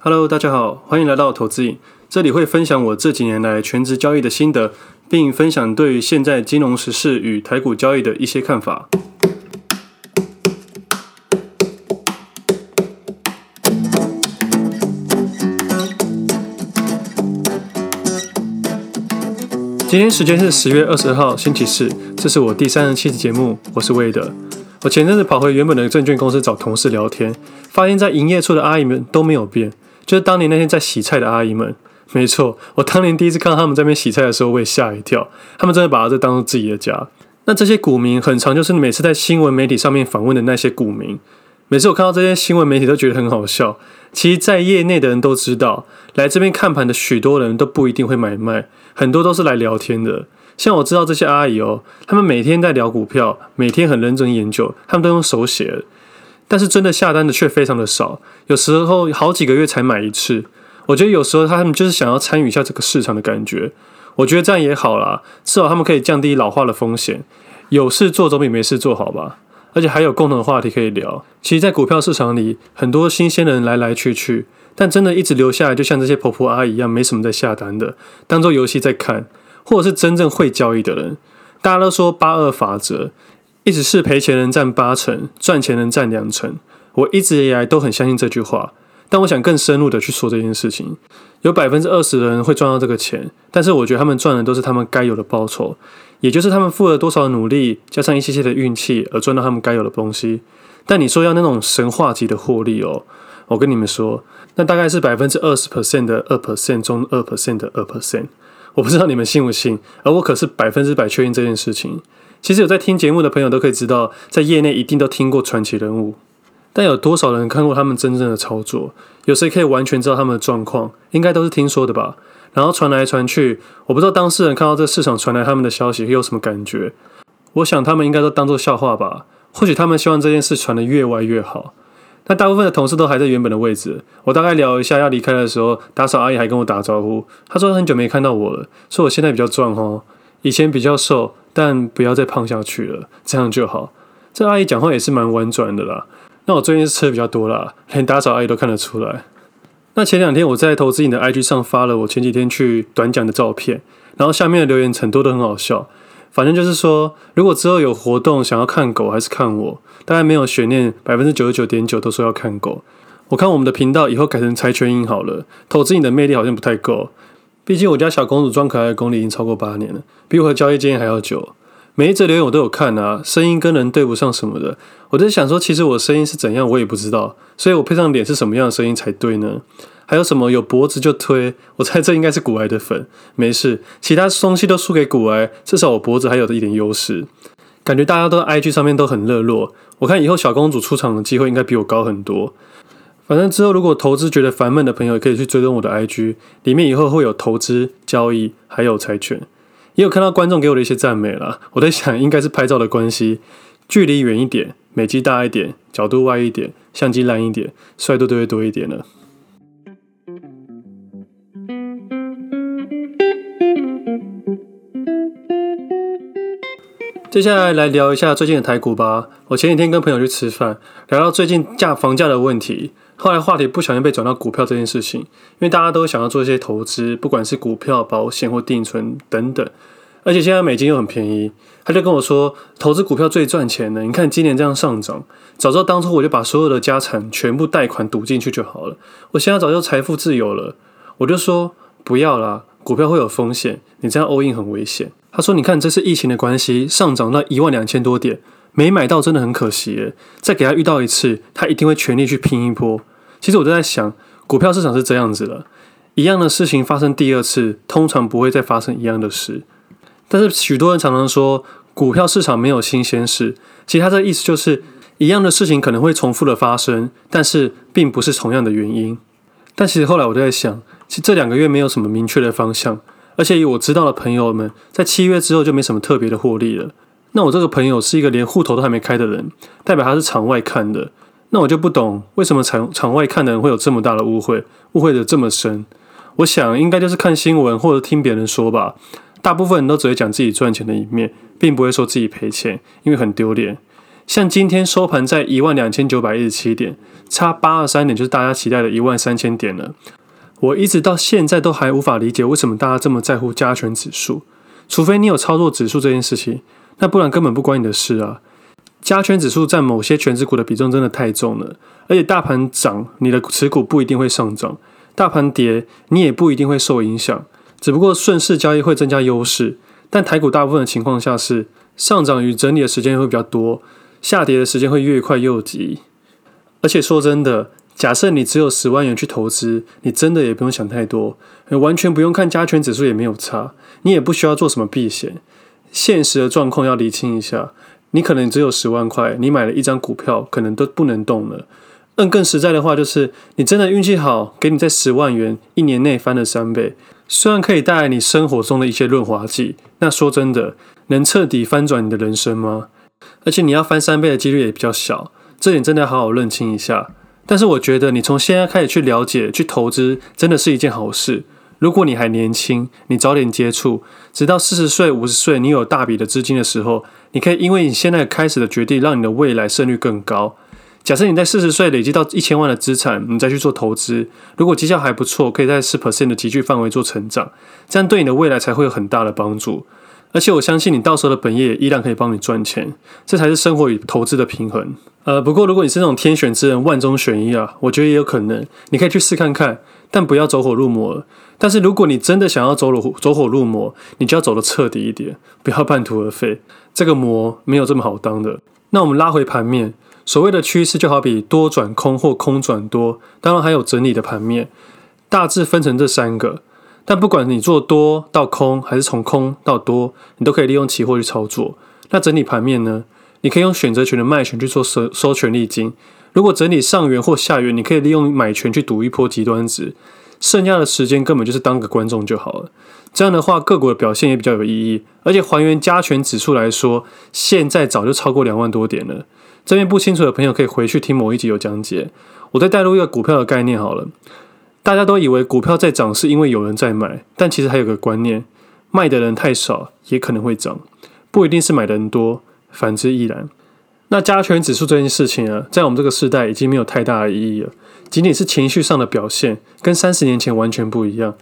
Hello，大家好，欢迎来到投资影。这里会分享我这几年来全职交易的心得，并分享对现在金融时事与台股交易的一些看法。今天时间是十月二十号星期四，这是我第三十七期节目，我是魏德。我前阵子跑回原本的证券公司找同事聊天，发现在营业处的阿姨们都没有变。就是当年那天在洗菜的阿姨们，没错，我当年第一次看到他们在那边洗菜的时候，我也吓一跳。他们真的把这当做自己的家。那这些股民，很常就是每次在新闻媒体上面访问的那些股民。每次我看到这些新闻媒体，都觉得很好笑。其实，在业内的人都知道，来这边看盘的许多人都不一定会买卖，很多都是来聊天的。像我知道这些阿姨哦，他们每天在聊股票，每天很认真研究，他们都用手写。但是真的下单的却非常的少，有时候好几个月才买一次。我觉得有时候他们就是想要参与一下这个市场的感觉。我觉得这样也好啦，至少他们可以降低老化的风险。有事做总比没事做好吧？而且还有共同的话题可以聊。其实，在股票市场里，很多新鲜的人来来去去，但真的一直留下来，就像这些婆婆阿姨一样，没什么在下单的，当做游戏在看，或者是真正会交易的人。大家都说八二法则。意思是赔钱人占八成，赚钱人占两成。我一直以来都很相信这句话，但我想更深入的去说这件事情。有百分之二十的人会赚到这个钱，但是我觉得他们赚的都是他们该有的报酬，也就是他们付了多少努力，加上一些些的运气而赚到他们该有的东西。但你说要那种神话级的获利哦，我跟你们说，那大概是百分之二十 percent 的二 percent 中二 percent 的二 percent。我不知道你们信不信，而我可是百分之百确认这件事情。其实有在听节目的朋友都可以知道，在业内一定都听过传奇人物，但有多少人看过他们真正的操作？有谁可以完全知道他们的状况？应该都是听说的吧。然后传来传去，我不知道当事人看到这市场传来他们的消息会有什么感觉。我想他们应该都当作笑话吧。或许他们希望这件事传得越歪越好。但大部分的同事都还在原本的位置。我大概聊一下要离开的时候，打扫阿姨还跟我打招呼，她说很久没看到我了，说我现在比较壮哦，以前比较瘦。但不要再胖下去了，这样就好。这阿姨讲话也是蛮婉转的啦。那我最近是吃的比较多啦，连打扫阿姨都看得出来。那前两天我在投资瘾的 IG 上发了我前几天去短讲的照片，然后下面的留言很多都很好笑。反正就是说，如果之后有活动想要看狗还是看我，大概没有悬念，百分之九十九点九都说要看狗。我看我们的频道以后改成柴犬音好了，投资瘾的魅力好像不太够。毕竟我家小公主装可爱的功力已经超过八年了，比我和交易经验还要久。每一则留言我都有看啊，声音跟人对不上什么的，我在想说，其实我声音是怎样，我也不知道，所以我配上脸是什么样的声音才对呢？还有什么有脖子就推？我猜这应该是股癌的粉。没事，其他东西都输给股癌，至少我脖子还有一点优势。感觉大家都 IG 上面都很热络，我看以后小公主出场的机会应该比我高很多。反正之后如果投资觉得烦闷的朋友，也可以去追踪我的 IG，里面以后会有投资、交易，还有财权。也有看到观众给我的一些赞美啦，我在想应该是拍照的关系，距离远一点，美肌大一点，角度歪一点，相机烂一点，帅度都会多一点了。接下来来聊一下最近的台股吧。我前几天跟朋友去吃饭，聊到最近价房价的问题。后来话题不小心被转到股票这件事情，因为大家都想要做一些投资，不管是股票、保险或定存等等。而且现在美金又很便宜，他就跟我说，投资股票最赚钱的。你看今年这样上涨，早知道当初我就把所有的家产全部贷款赌进去就好了，我现在早就财富自由了。我就说不要啦，股票会有风险，你这样 all in 很危险。他说你看这次疫情的关系，上涨到一万两千多点。没买到真的很可惜耶，再给他遇到一次，他一定会全力去拼一波。其实我就在想，股票市场是这样子的，一样的事情发生第二次，通常不会再发生一样的事。但是许多人常常说，股票市场没有新鲜事。其实他的意思就是，一样的事情可能会重复的发生，但是并不是同样的原因。但其实后来我就在想，其实这两个月没有什么明确的方向，而且以我知道的朋友们，在七月之后就没什么特别的获利了。那我这个朋友是一个连户头都还没开的人，代表他是场外看的。那我就不懂为什么场场外看的人会有这么大的误会，误会的这么深。我想应该就是看新闻或者听别人说吧。大部分人都只会讲自己赚钱的一面，并不会说自己赔钱，因为很丢脸。像今天收盘在一万两千九百一十七点，差八二三点就是大家期待的一万三千点了。我一直到现在都还无法理解为什么大家这么在乎加权指数，除非你有操作指数这件事情，那不然根本不关你的事啊。加权指数占某些权值股的比重真的太重了，而且大盘涨，你的持股不一定会上涨；大盘跌，你也不一定会受影响。只不过顺势交易会增加优势，但台股大部分的情况下是上涨与整理的时间会比较多，下跌的时间会越快又急。而且说真的，假设你只有十万元去投资，你真的也不用想太多，完全不用看加权指数也没有差，你也不需要做什么避险。现实的状况要厘清一下，你可能只有十万块，你买了一张股票，可能都不能动了。嗯更实在的话，就是你真的运气好，给你在十万元一年内翻了三倍，虽然可以带来你生活中的一些润滑剂，那说真的，能彻底翻转你的人生吗？而且你要翻三倍的几率也比较小。这点真的要好好认清一下。但是我觉得你从现在开始去了解、去投资，真的是一件好事。如果你还年轻，你早点接触，直到四十岁、五十岁，你有大笔的资金的时候，你可以因为你现在开始的决定，让你的未来胜率更高。假设你在四十岁累积到一千万的资产，你再去做投资，如果绩效还不错，可以在四 percent 的集聚范围做成长，这样对你的未来才会有很大的帮助。而且我相信你到时候的本业依然可以帮你赚钱，这才是生活与投资的平衡。呃，不过如果你是那种天选之人，万中选一啊，我觉得也有可能，你可以去试看看，但不要走火入魔。但是如果你真的想要走火走火入魔，你就要走得彻底一点，不要半途而废。这个魔没有这么好当的。那我们拉回盘面，所谓的趋势就好比多转空或空转多，当然还有整理的盘面，大致分成这三个。但不管你做多到空，还是从空到多，你都可以利用期货去操作。那整理盘面呢？你可以用选择权的卖权去做收收权利金。如果整理上缘或下缘，你可以利用买权去赌一波极端值。剩下的时间根本就是当个观众就好了。这样的话，个股的表现也比较有意义。而且还原加权指数来说，现在早就超过两万多点了。这边不清楚的朋友可以回去听某一集有讲解。我再带入一个股票的概念好了。大家都以为股票在涨是因为有人在买，但其实还有个观念：卖的人太少也可能会涨，不一定是买的人多，反之亦然。那加权指数这件事情啊，在我们这个时代已经没有太大的意义了，仅仅是情绪上的表现，跟三十年前完全不一样。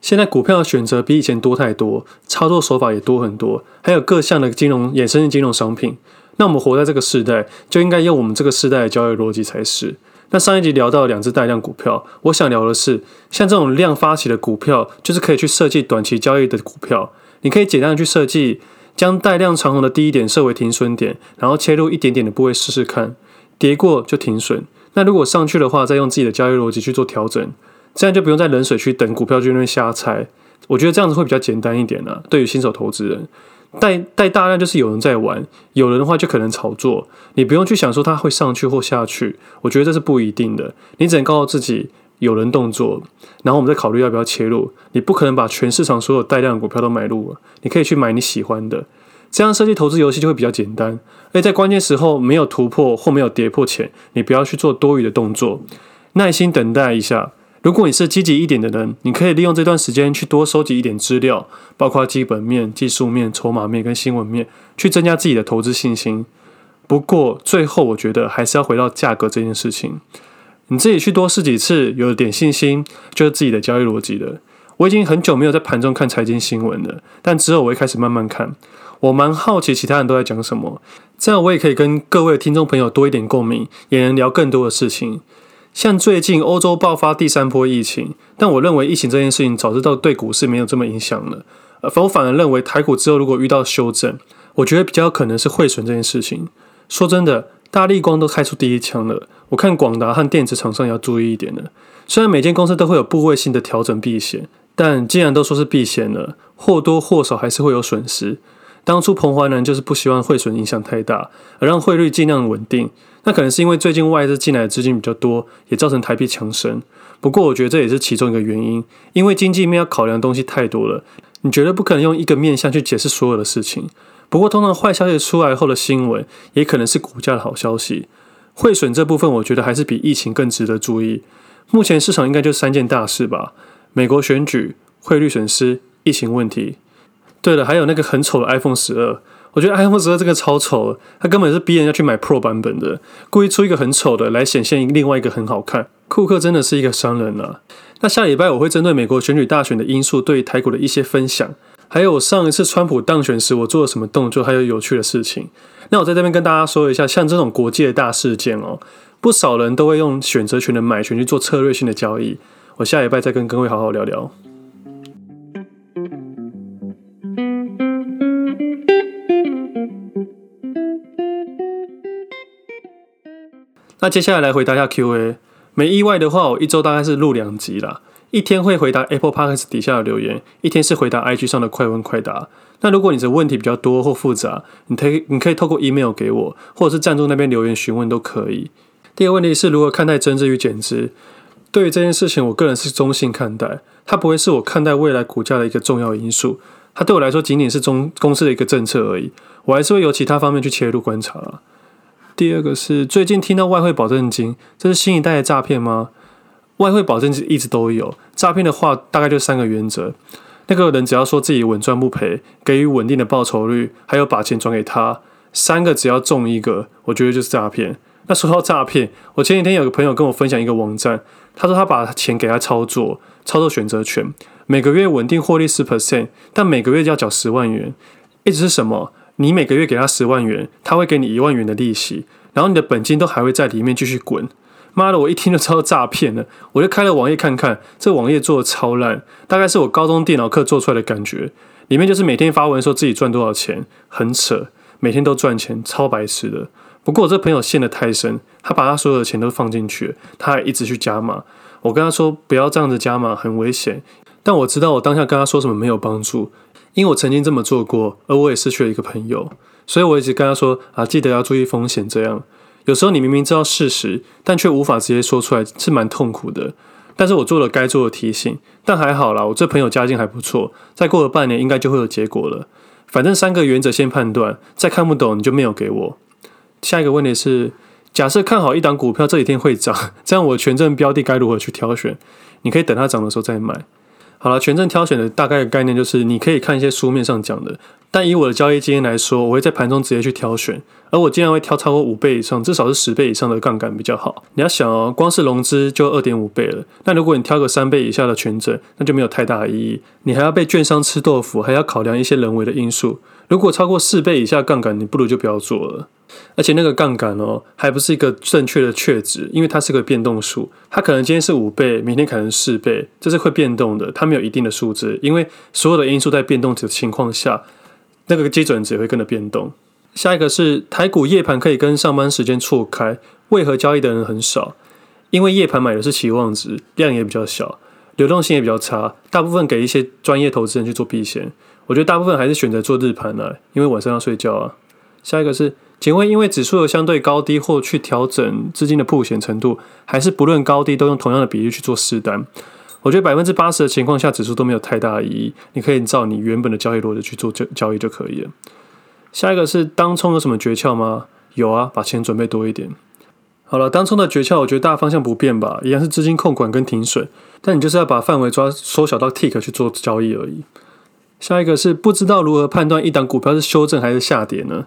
现在股票的选择比以前多太多，操作手法也多很多，还有各项的金融衍生性金融商品。那我们活在这个时代，就应该用我们这个时代的交易逻辑才是。那上一集聊到两只带量股票，我想聊的是，像这种量发起的股票，就是可以去设计短期交易的股票。你可以简单的去设计，将带量长红的低点设为停损点，然后切入一点点的部位试试看，跌过就停损。那如果上去的话，再用自己的交易逻辑去做调整，这样就不用在冷水区等股票就那边瞎猜。我觉得这样子会比较简单一点啊，对于新手投资人。带带大量就是有人在玩，有人的话就可能炒作。你不用去想说它会上去或下去，我觉得这是不一定的。你只能告诉自己有人动作，然后我们再考虑要不要切入。你不可能把全市场所有带量的股票都买入，你可以去买你喜欢的。这样设计投资游戏就会比较简单。而在关键时候没有突破或没有跌破前，你不要去做多余的动作，耐心等待一下。如果你是积极一点的人，你可以利用这段时间去多收集一点资料，包括基本面、技术面、筹码面跟新闻面，去增加自己的投资信心。不过最后，我觉得还是要回到价格这件事情。你自己去多试几次，有点信心，就是自己的交易逻辑了。我已经很久没有在盘中看财经新闻了，但之后我会开始慢慢看。我蛮好奇其他人都在讲什么，这样我也可以跟各位听众朋友多一点共鸣，也能聊更多的事情。像最近欧洲爆发第三波疫情，但我认为疫情这件事情早知道对股市没有这么影响了。呃，我反而认为台股之后如果遇到修正，我觉得比较可能是汇损这件事情。说真的，大立光都开出第一枪了，我看广达和电子厂商要注意一点了。虽然每间公司都会有部位性的调整避险，但既然都说是避险了，或多或少还是会有损失。当初彭淮南就是不希望汇损影响太大，而让汇率尽量稳定。那可能是因为最近外资进来的资金比较多，也造成台币强升。不过我觉得这也是其中一个原因，因为经济面要考量的东西太多了，你绝对不可能用一个面向去解释所有的事情。不过通常坏消息出来后的新闻，也可能是股价的好消息。汇损这部分，我觉得还是比疫情更值得注意。目前市场应该就三件大事吧：美国选举、汇率损失、疫情问题。对了，还有那个很丑的 iPhone 十二。我觉得 iPhone 十二这个超丑，它根本是逼人家去买 Pro 版本的，故意出一个很丑的来显现另外一个很好看。库克真的是一个商人啊。那下礼拜我会针对美国选举大选的因素，对台股的一些分享，还有上一次川普当选时我做了什么动作，还有有趣的事情。那我在这边跟大家说一下，像这种国际的大事件哦，不少人都会用选择权的买权去做策略性的交易。我下礼拜再跟各位好好聊聊。那接下来来回答一下 Q&A，没意外的话，我一周大概是录两集啦。一天会回答 Apple Podcast 底下的留言，一天是回答 IG 上的快问快答。那如果你的问题比较多或复杂，你可以你可以透过 email 给我，或者是赞助那边留言询问都可以。第二个问题是如何看待增资与减资？对于这件事情，我个人是中性看待，它不会是我看待未来股价的一个重要因素。它对我来说仅仅是中公司的一个政策而已，我还是会由其他方面去切入观察啦。第二个是最近听到外汇保证金，这是新一代的诈骗吗？外汇保证金一直都有，诈骗的话大概就三个原则：那个人只要说自己稳赚不赔，给予稳定的报酬率，还有把钱转给他，三个只要中一个，我觉得就是诈骗。那说到诈骗，我前几天有个朋友跟我分享一个网站，他说他把钱给他操作，操作选择权，每个月稳定获利十 percent，但每个月要缴十万元，一直是什么？你每个月给他十万元，他会给你一万元的利息，然后你的本金都还会在里面继续滚。妈的，我一听就知道诈骗了，我就开了网页看看，这网页做的超烂，大概是我高中电脑课做出来的感觉。里面就是每天发文说自己赚多少钱，很扯，每天都赚钱，超白痴的。不过我这朋友陷得太深，他把他所有的钱都放进去，他还一直去加码。我跟他说不要这样子加码，很危险。但我知道我当下跟他说什么没有帮助。因为我曾经这么做过，而我也失去了一个朋友，所以我一直跟他说啊，记得要注意风险。这样有时候你明明知道事实，但却无法直接说出来，是蛮痛苦的。但是我做了该做的提醒，但还好啦，我这朋友家境还不错，再过了半年应该就会有结果了。反正三个原则先判断，再看不懂你就没有给我。下一个问题是，假设看好一档股票这几天会涨，这样我权证标的该如何去挑选？你可以等它涨的时候再买。好了，权证挑选的大概的概念就是，你可以看一些书面上讲的，但以我的交易经验来说，我会在盘中直接去挑选，而我经常会挑超过五倍以上，至少是十倍以上的杠杆比较好。你要想哦，光是融资就二点五倍了，那如果你挑个三倍以下的权证，那就没有太大的意义，你还要被券商吃豆腐，还要考量一些人为的因素。如果超过四倍以下杠杆，你不如就不要做了。而且那个杠杆哦，还不是一个正确的确值，因为它是个变动数，它可能今天是五倍，明天可能四倍，这是会变动的，它没有一定的数字，因为所有的因素在变动的情况下，那个基准值也会跟着变动。下一个是台股夜盘可以跟上班时间错开，为何交易的人很少？因为夜盘买的是期望值，量也比较小，流动性也比较差，大部分给一些专业投资人去做避险。我觉得大部分还是选择做日盘来，因为晚上要睡觉啊。下一个是。请问，因为指数的相对高低或去调整资金的曝险程度，还是不论高低都用同样的比例去做试单？我觉得百分之八十的情况下，指数都没有太大意义。你可以照你原本的交易逻辑去做交交易就可以了。下一个是当冲有什么诀窍吗？有啊，把钱准备多一点。好了，当冲的诀窍，我觉得大方向不变吧，一样是资金控管跟停损，但你就是要把范围抓缩小到 tick 去做交易而已。下一个是不知道如何判断一档股票是修正还是下跌呢？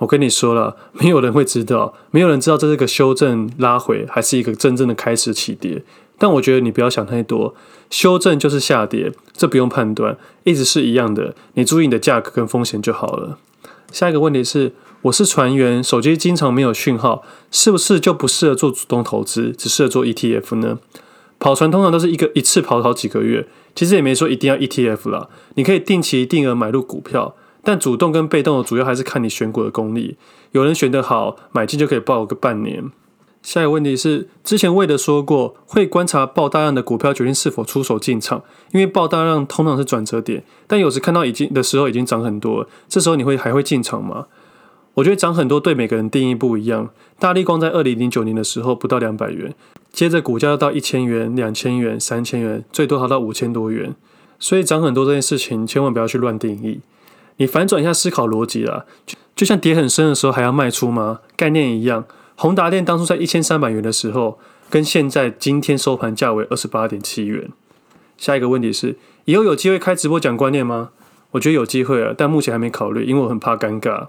我跟你说了，没有人会知道，没有人知道这是个修正拉回，还是一个真正的开始起跌。但我觉得你不要想太多，修正就是下跌，这不用判断，一直是一样的。你注意你的价格跟风险就好了。下一个问题是，我是船员，手机经常没有讯号，是不是就不适合做主动投资，只适合做 ETF 呢？跑船通常都是一个一次跑好几个月，其实也没说一定要 ETF 啦，你可以定期定额买入股票。但主动跟被动的主要还是看你选股的功力。有人选得好，买进就可以抱个半年。下一个问题是，之前魏德说过，会观察爆大量的股票决定是否出手进场，因为爆大量通常是转折点。但有时看到已经的时候已经涨很多，这时候你会还会进场吗？我觉得涨很多对每个人定义不一样。大力光在二零零九年的时候不到两百元，接着股价要到一千元、两千元、三千元，最多好到五千多元。所以涨很多这件事情，千万不要去乱定义。你反转一下思考逻辑啦，就就像跌很深的时候还要卖出吗？概念一样。宏达电当初在一千三百元的时候，跟现在今天收盘价为二十八点七元。下一个问题是，以后有机会开直播讲观念吗？我觉得有机会啊，但目前还没考虑，因为我很怕尴尬。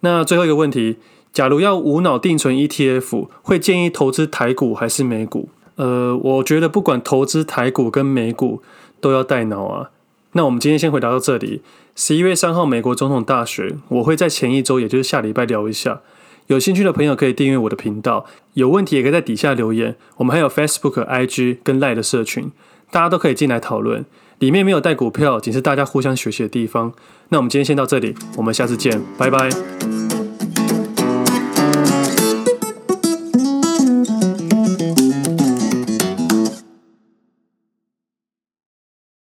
那最后一个问题，假如要无脑定存 ETF，会建议投资台股还是美股？呃，我觉得不管投资台股跟美股都要带脑啊。那我们今天先回答到这里。十一月三号美国总统大选，我会在前一周，也就是下礼拜聊一下。有兴趣的朋友可以订阅我的频道，有问题也可以在底下留言。我们还有 Facebook、IG 跟 Line 的社群，大家都可以进来讨论。里面没有带股票，仅是大家互相学习的地方。那我们今天先到这里，我们下次见，拜拜。